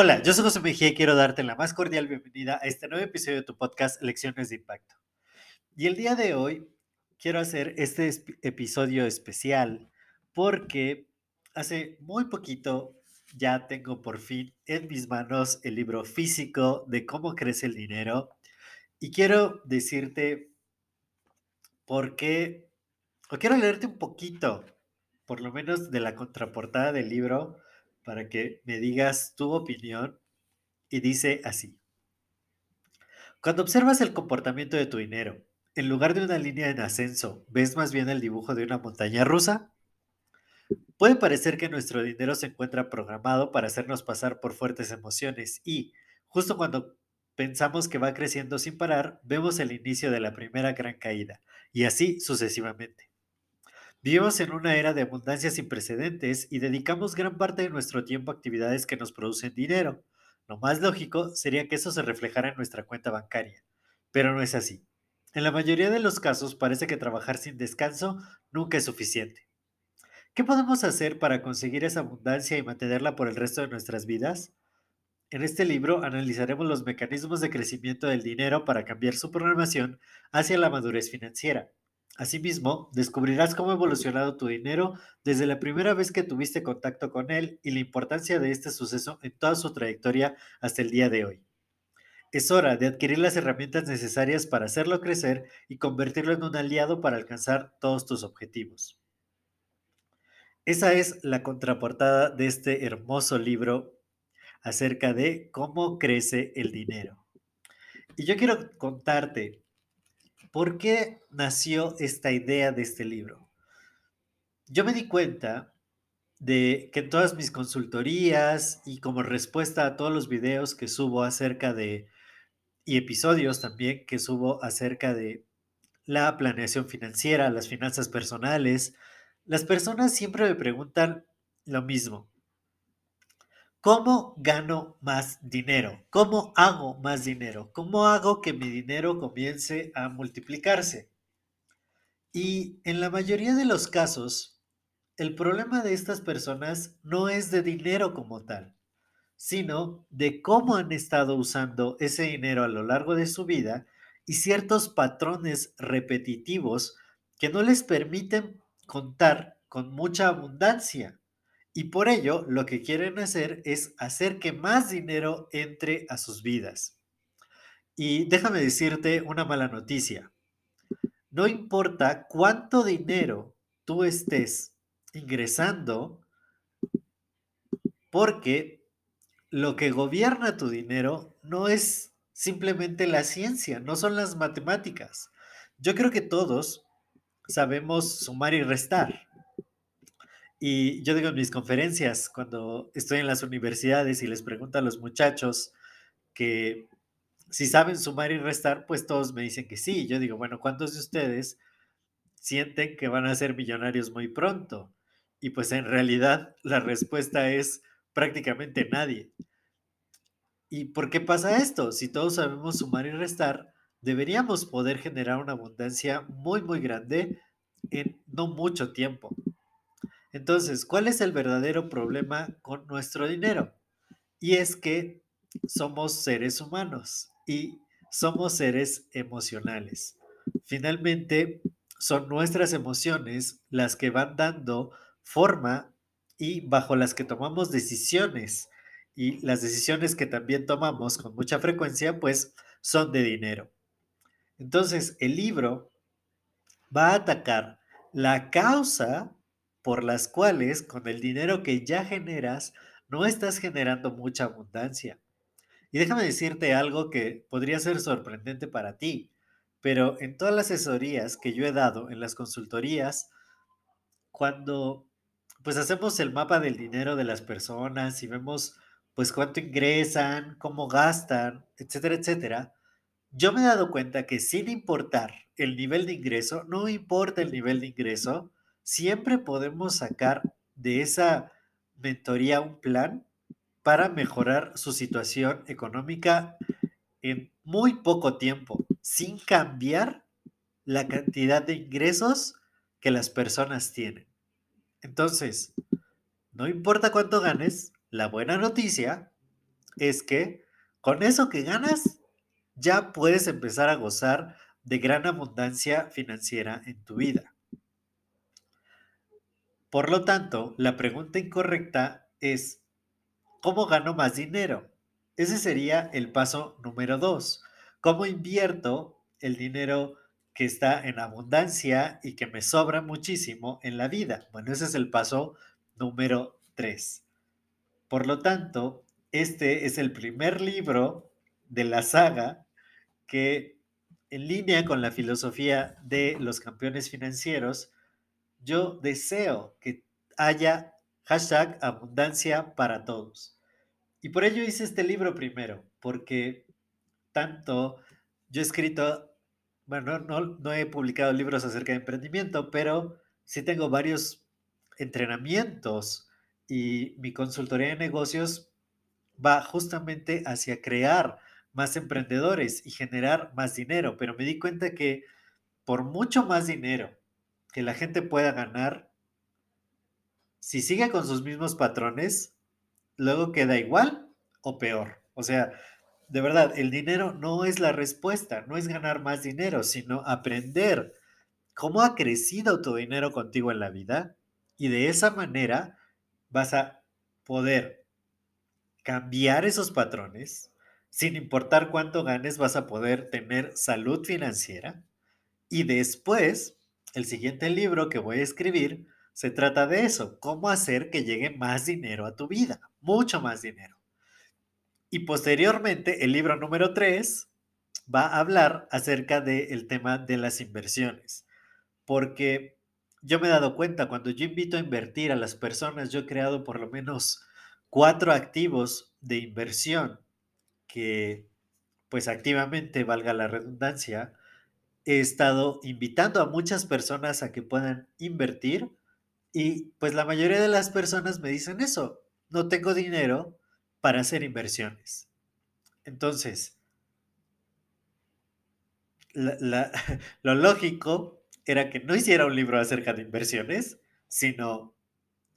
Hola, yo soy José Mejía y quiero darte la más cordial bienvenida a este nuevo episodio de tu podcast Lecciones de Impacto. Y el día de hoy quiero hacer este episodio especial porque hace muy poquito ya tengo por fin en mis manos el libro físico de cómo crece el dinero y quiero decirte por qué, o quiero leerte un poquito, por lo menos de la contraportada del libro, para que me digas tu opinión y dice así. Cuando observas el comportamiento de tu dinero, en lugar de una línea en ascenso, ¿ves más bien el dibujo de una montaña rusa? Puede parecer que nuestro dinero se encuentra programado para hacernos pasar por fuertes emociones y, justo cuando pensamos que va creciendo sin parar, vemos el inicio de la primera gran caída, y así sucesivamente. Vivimos en una era de abundancia sin precedentes y dedicamos gran parte de nuestro tiempo a actividades que nos producen dinero. Lo más lógico sería que eso se reflejara en nuestra cuenta bancaria, pero no es así. En la mayoría de los casos parece que trabajar sin descanso nunca es suficiente. ¿Qué podemos hacer para conseguir esa abundancia y mantenerla por el resto de nuestras vidas? En este libro analizaremos los mecanismos de crecimiento del dinero para cambiar su programación hacia la madurez financiera. Asimismo, descubrirás cómo ha evolucionado tu dinero desde la primera vez que tuviste contacto con él y la importancia de este suceso en toda su trayectoria hasta el día de hoy. Es hora de adquirir las herramientas necesarias para hacerlo crecer y convertirlo en un aliado para alcanzar todos tus objetivos. Esa es la contraportada de este hermoso libro acerca de cómo crece el dinero. Y yo quiero contarte ¿Por qué nació esta idea de este libro? Yo me di cuenta de que en todas mis consultorías y como respuesta a todos los videos que subo acerca de, y episodios también que subo acerca de la planeación financiera, las finanzas personales, las personas siempre me preguntan lo mismo. ¿Cómo gano más dinero? ¿Cómo hago más dinero? ¿Cómo hago que mi dinero comience a multiplicarse? Y en la mayoría de los casos, el problema de estas personas no es de dinero como tal, sino de cómo han estado usando ese dinero a lo largo de su vida y ciertos patrones repetitivos que no les permiten contar con mucha abundancia. Y por ello, lo que quieren hacer es hacer que más dinero entre a sus vidas. Y déjame decirte una mala noticia. No importa cuánto dinero tú estés ingresando, porque lo que gobierna tu dinero no es simplemente la ciencia, no son las matemáticas. Yo creo que todos sabemos sumar y restar. Y yo digo en mis conferencias, cuando estoy en las universidades y les pregunto a los muchachos que si saben sumar y restar, pues todos me dicen que sí. Yo digo, bueno, ¿cuántos de ustedes sienten que van a ser millonarios muy pronto? Y pues en realidad la respuesta es prácticamente nadie. ¿Y por qué pasa esto? Si todos sabemos sumar y restar, deberíamos poder generar una abundancia muy, muy grande en no mucho tiempo. Entonces, ¿cuál es el verdadero problema con nuestro dinero? Y es que somos seres humanos y somos seres emocionales. Finalmente, son nuestras emociones las que van dando forma y bajo las que tomamos decisiones. Y las decisiones que también tomamos con mucha frecuencia, pues son de dinero. Entonces, el libro va a atacar la causa por las cuales con el dinero que ya generas no estás generando mucha abundancia. Y déjame decirte algo que podría ser sorprendente para ti, pero en todas las asesorías que yo he dado en las consultorías, cuando pues hacemos el mapa del dinero de las personas y vemos pues cuánto ingresan, cómo gastan, etcétera, etcétera, yo me he dado cuenta que sin importar el nivel de ingreso, no importa el nivel de ingreso, siempre podemos sacar de esa mentoría un plan para mejorar su situación económica en muy poco tiempo, sin cambiar la cantidad de ingresos que las personas tienen. Entonces, no importa cuánto ganes, la buena noticia es que con eso que ganas, ya puedes empezar a gozar de gran abundancia financiera en tu vida. Por lo tanto, la pregunta incorrecta es, ¿cómo gano más dinero? Ese sería el paso número dos. ¿Cómo invierto el dinero que está en abundancia y que me sobra muchísimo en la vida? Bueno, ese es el paso número tres. Por lo tanto, este es el primer libro de la saga que en línea con la filosofía de los campeones financieros, yo deseo que haya hashtag abundancia para todos. Y por ello hice este libro primero, porque tanto yo he escrito, bueno, no, no he publicado libros acerca de emprendimiento, pero sí tengo varios entrenamientos y mi consultoría de negocios va justamente hacia crear más emprendedores y generar más dinero, pero me di cuenta que por mucho más dinero que la gente pueda ganar, si sigue con sus mismos patrones, luego queda igual o peor. O sea, de verdad, el dinero no es la respuesta, no es ganar más dinero, sino aprender cómo ha crecido tu dinero contigo en la vida y de esa manera vas a poder cambiar esos patrones, sin importar cuánto ganes, vas a poder tener salud financiera. Y después, el siguiente libro que voy a escribir se trata de eso, cómo hacer que llegue más dinero a tu vida, mucho más dinero. Y posteriormente, el libro número 3 va a hablar acerca del tema de las inversiones, porque yo me he dado cuenta, cuando yo invito a invertir a las personas, yo he creado por lo menos cuatro activos de inversión que, pues activamente, valga la redundancia, he estado invitando a muchas personas a que puedan invertir y pues la mayoría de las personas me dicen eso, no tengo dinero para hacer inversiones. Entonces, lo lógico era que no hiciera un libro acerca de inversiones, sino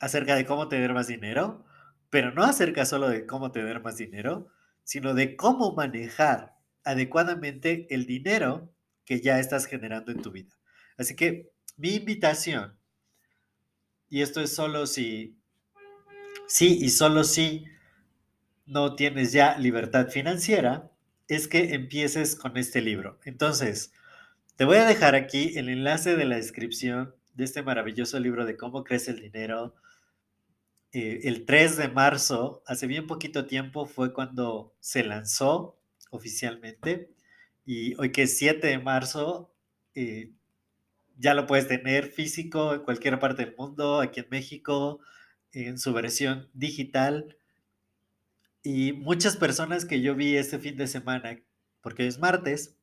acerca de cómo tener más dinero, pero no acerca solo de cómo tener más dinero, sino de cómo manejar adecuadamente el dinero que ya estás generando en tu vida. Así que mi invitación, y esto es solo si, sí y solo si no tienes ya libertad financiera, es que empieces con este libro. Entonces, te voy a dejar aquí el enlace de la descripción de este maravilloso libro de cómo crece el dinero, eh, el 3 de marzo, hace bien poquito tiempo, fue cuando se lanzó oficialmente. Y hoy que es 7 de marzo, eh, ya lo puedes tener físico en cualquier parte del mundo, aquí en México, en su versión digital. Y muchas personas que yo vi este fin de semana, porque es martes,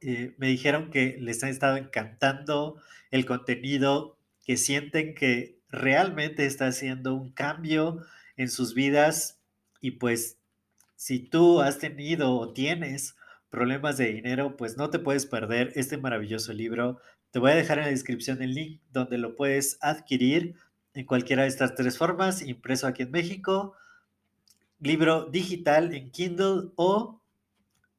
eh, me dijeron que les ha estado encantando el contenido, que sienten que realmente está haciendo un cambio en sus vidas y pues si tú has tenido o tienes problemas de dinero, pues no te puedes perder este maravilloso libro. Te voy a dejar en la descripción el link donde lo puedes adquirir en cualquiera de estas tres formas, impreso aquí en México, libro digital en Kindle o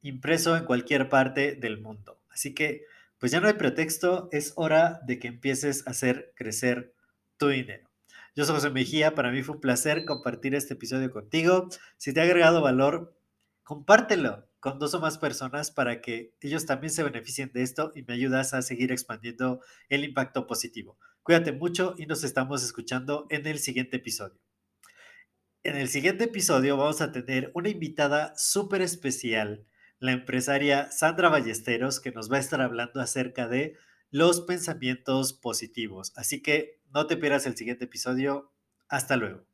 impreso en cualquier parte del mundo. Así que, pues ya no hay pretexto, es hora de que empieces a hacer crecer tu dinero. Yo soy José Mejía, para mí fue un placer compartir este episodio contigo. Si te ha agregado valor, compártelo con dos o más personas para que ellos también se beneficien de esto y me ayudas a seguir expandiendo el impacto positivo. Cuídate mucho y nos estamos escuchando en el siguiente episodio. En el siguiente episodio vamos a tener una invitada súper especial, la empresaria Sandra Ballesteros, que nos va a estar hablando acerca de los pensamientos positivos. Así que No te pierdas el siguiente episodio. Hasta luego.